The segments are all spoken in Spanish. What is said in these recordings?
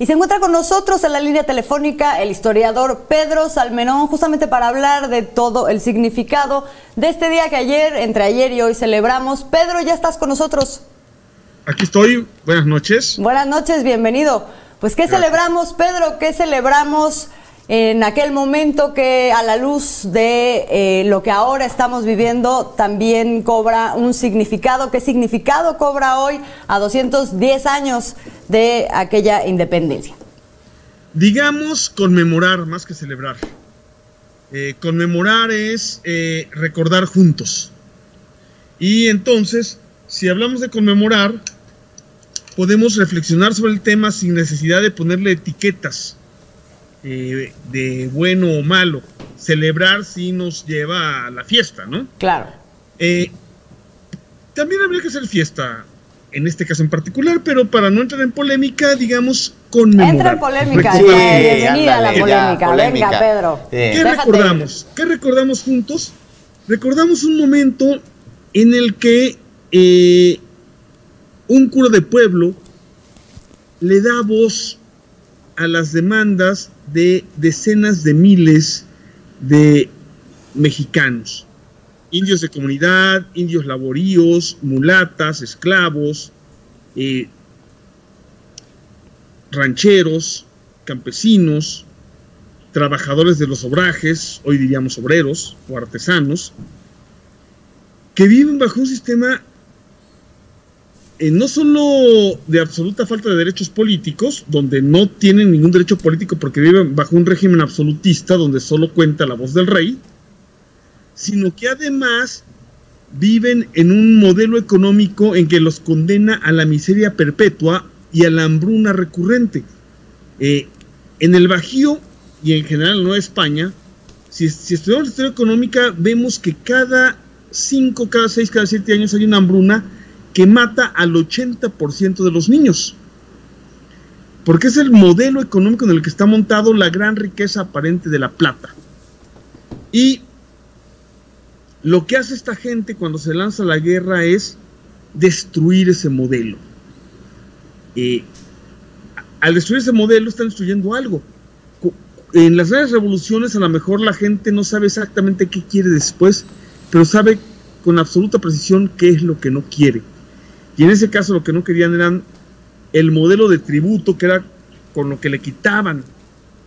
Y se encuentra con nosotros en la línea telefónica el historiador Pedro Salmenón, justamente para hablar de todo el significado de este día que ayer, entre ayer y hoy celebramos. Pedro, ya estás con nosotros. Aquí estoy, buenas noches. Buenas noches, bienvenido. Pues, ¿qué celebramos, Pedro? ¿Qué celebramos? En aquel momento que a la luz de eh, lo que ahora estamos viviendo también cobra un significado. ¿Qué significado cobra hoy a 210 años de aquella independencia? Digamos conmemorar más que celebrar. Eh, conmemorar es eh, recordar juntos. Y entonces, si hablamos de conmemorar, podemos reflexionar sobre el tema sin necesidad de ponerle etiquetas eh, de bueno o malo. Celebrar si nos lleva a la fiesta, ¿no? Claro. Eh, también habría que hacer fiesta, en este caso en particular, pero para no entrar en polémica, digamos, conmemorar. Entra en polémica, bienvenida a la polémica. Venga, Pedro. ¿Qué recordamos? ¿Qué recordamos juntos? Recordamos un momento en el que eh, un cura de pueblo le da voz a las demandas de decenas de miles de mexicanos, indios de comunidad, indios laboríos, mulatas, esclavos, eh, rancheros, campesinos, trabajadores de los obrajes, hoy diríamos obreros o artesanos, que viven bajo un sistema eh, no solo de absoluta falta de derechos políticos, donde no tienen ningún derecho político porque viven bajo un régimen absolutista donde solo cuenta la voz del rey, sino que además viven en un modelo económico en que los condena a la miseria perpetua y a la hambruna recurrente. Eh, en el Bajío y en general no España, si, si estudiamos la historia económica, vemos que cada 5, cada 6, cada 7 años hay una hambruna que mata al 80% de los niños. Porque es el modelo económico en el que está montado la gran riqueza aparente de la plata. Y lo que hace esta gente cuando se lanza la guerra es destruir ese modelo. Eh, al destruir ese modelo están destruyendo algo. En las grandes revoluciones a lo mejor la gente no sabe exactamente qué quiere después, pero sabe con absoluta precisión qué es lo que no quiere. Y en ese caso lo que no querían eran el modelo de tributo, que era con lo que le quitaban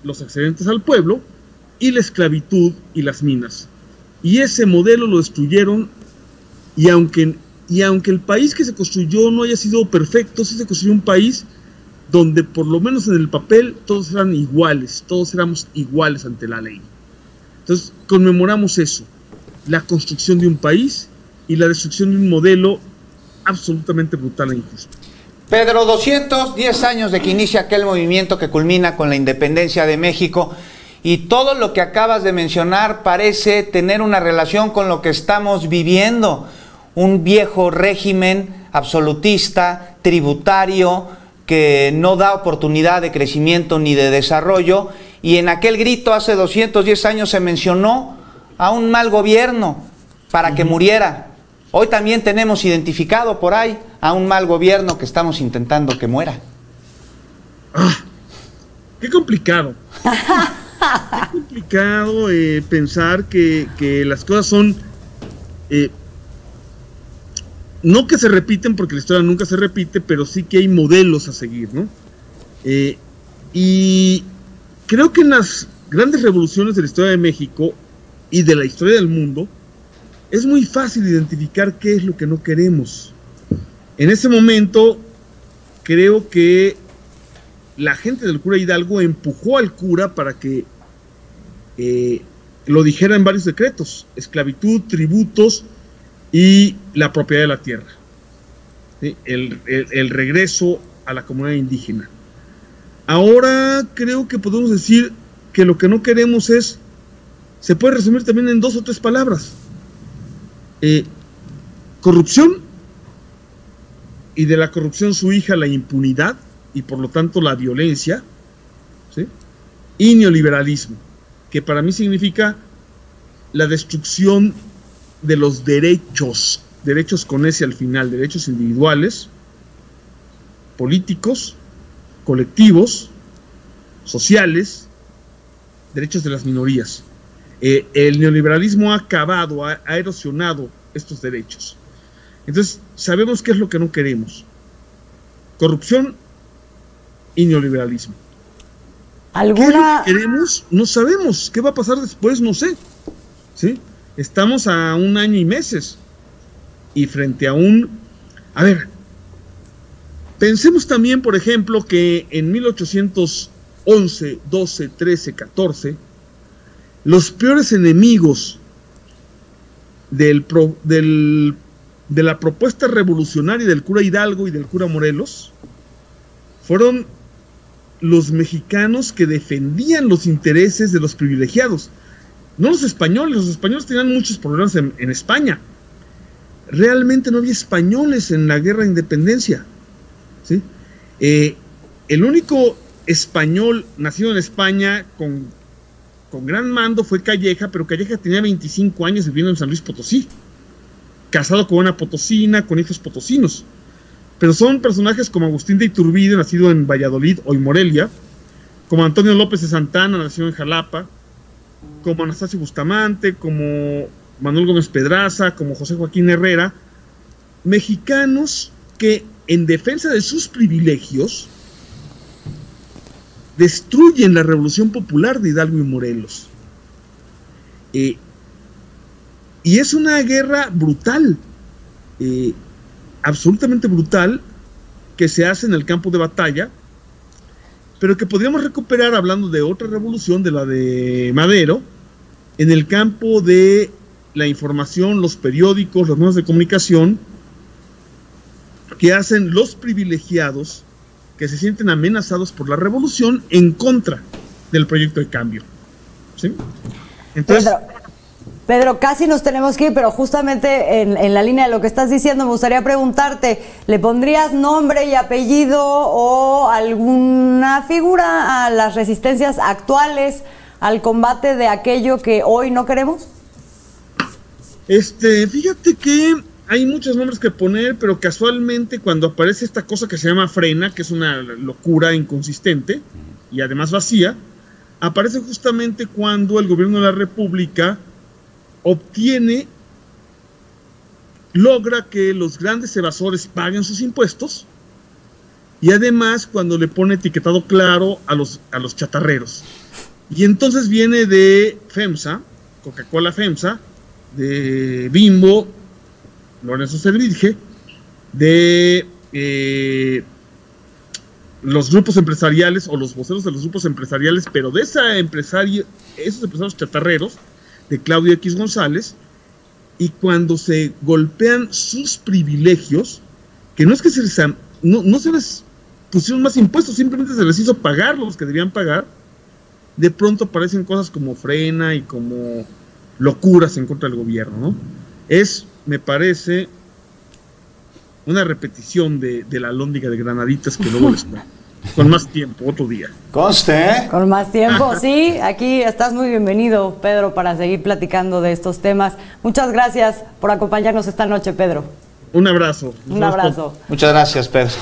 los excedentes al pueblo, y la esclavitud y las minas. Y ese modelo lo destruyeron, y aunque, y aunque el país que se construyó no haya sido perfecto, sí se construyó un país donde por lo menos en el papel todos eran iguales, todos éramos iguales ante la ley. Entonces conmemoramos eso, la construcción de un país y la destrucción de un modelo absolutamente brutal e injusto. Pedro, 210 años de que inicia aquel movimiento que culmina con la independencia de México y todo lo que acabas de mencionar parece tener una relación con lo que estamos viviendo, un viejo régimen absolutista, tributario, que no da oportunidad de crecimiento ni de desarrollo y en aquel grito hace 210 años se mencionó a un mal gobierno para que muriera. Hoy también tenemos identificado por ahí a un mal gobierno que estamos intentando que muera. Ah, qué complicado. qué complicado eh, pensar que, las cosas son... Eh, no que se repiten, porque la historia nunca se repite, pero sí que hay modelos a seguir, ¿no? Eh, y creo que en las grandes revoluciones de la historia de México y de la historia del mundo, es muy fácil identificar qué es lo que no queremos. En ese momento, creo que la gente del cura Hidalgo empujó al cura para que eh, lo dijera en varios decretos, esclavitud, tributos y la propiedad de la tierra, el, el regreso a la comunidad indígena. Ahora creo que podemos decir que lo que no queremos es, se puede resumir también en dos o tres palabras, eh, corrupción y de la corrupción su hija la impunidad y por lo tanto la violencia, y neoliberalismo, que para mí significa la destrucción de los derechos, derechos con ese al final, derechos individuales, políticos, colectivos, sociales, derechos de las minorías. Eh, el neoliberalismo ha acabado, ha, erosionado estos derechos. Entonces, sabemos qué es lo que no queremos. Corrupción y neoliberalismo. ¿Alguna... ¿Qué queremos? No sabemos. ¿Qué va a pasar después? No sé. ¿Sí? Estamos a un año y meses. Y frente a un... A ver, pensemos también, por ejemplo, que en 1811, 12, 13, 14, los peores enemigos de la propuesta revolucionaria del cura Hidalgo y del cura Morelos fueron los mexicanos que defendían los intereses de los privilegiados. No los españoles, los españoles tenían muchos problemas en, España. Realmente no había españoles en la guerra de independencia. Eh, el único español nacido en España con con gran mando fue Calleja, pero Calleja tenía 25 años viviendo en San Luis Potosí, casado con una potosina, con hijos potosinos. Pero son personajes como Agustín de Iturbide, nacido en Valladolid, o en Morelia, como Antonio López de Santana, nacido en Jalapa, como Anastasio Bustamante, como Manuel Gómez Pedraza, como José Joaquín Herrera, mexicanos que en defensa de sus privilegios destruyen la revolución popular de Hidalgo y Morelos. Eh, y es una guerra brutal, eh, absolutamente brutal, que se hace en el campo de batalla, pero que podríamos recuperar hablando de otra revolución, de la de Madero, en el campo de la información, los periódicos, los medios de comunicación, que hacen los privilegiados que se sienten amenazados por la revolución en contra del proyecto de cambio. ¿sí? Entonces, Pedro, casi nos tenemos que ir, pero justamente en, la línea de lo que estás diciendo, me gustaría preguntarte, ¿le pondrías nombre y apellido o alguna figura a las resistencias actuales al combate de aquello que hoy no queremos? Este, fíjate que hay muchos nombres que poner, pero casualmente cuando aparece esta cosa que se llama frena, que es una locura inconsistente y además vacía, aparece justamente cuando el gobierno de la República obtiene, logra que los grandes evasores paguen sus impuestos y además cuando le pone etiquetado claro a los, a los chatarreros. Y entonces viene de FEMSA, Coca-Cola FEMSA, de Bimbo, Lorenzo Cedrige, de eh, los grupos empresariales o los voceros de los grupos empresariales, pero de esa empresaria, esos empresarios chatarreros, de Claudio X González, y cuando se golpean sus privilegios, que no es que se les, no, no se les pusieron más impuestos, simplemente se les hizo pagar los que debían pagar, de pronto aparecen cosas como frena y como locuras en contra del gobierno, ¿no? Es me parece una repetición de, la lóndiga de Granaditas que luego les Con más tiempo, otro día. Conste, ¿eh? Con más tiempo, sí. Aquí estás muy bienvenido, Pedro, para seguir platicando de estos temas. Muchas gracias por acompañarnos esta noche, Pedro. Un abrazo. Un abrazo. Muchas gracias, Pedro.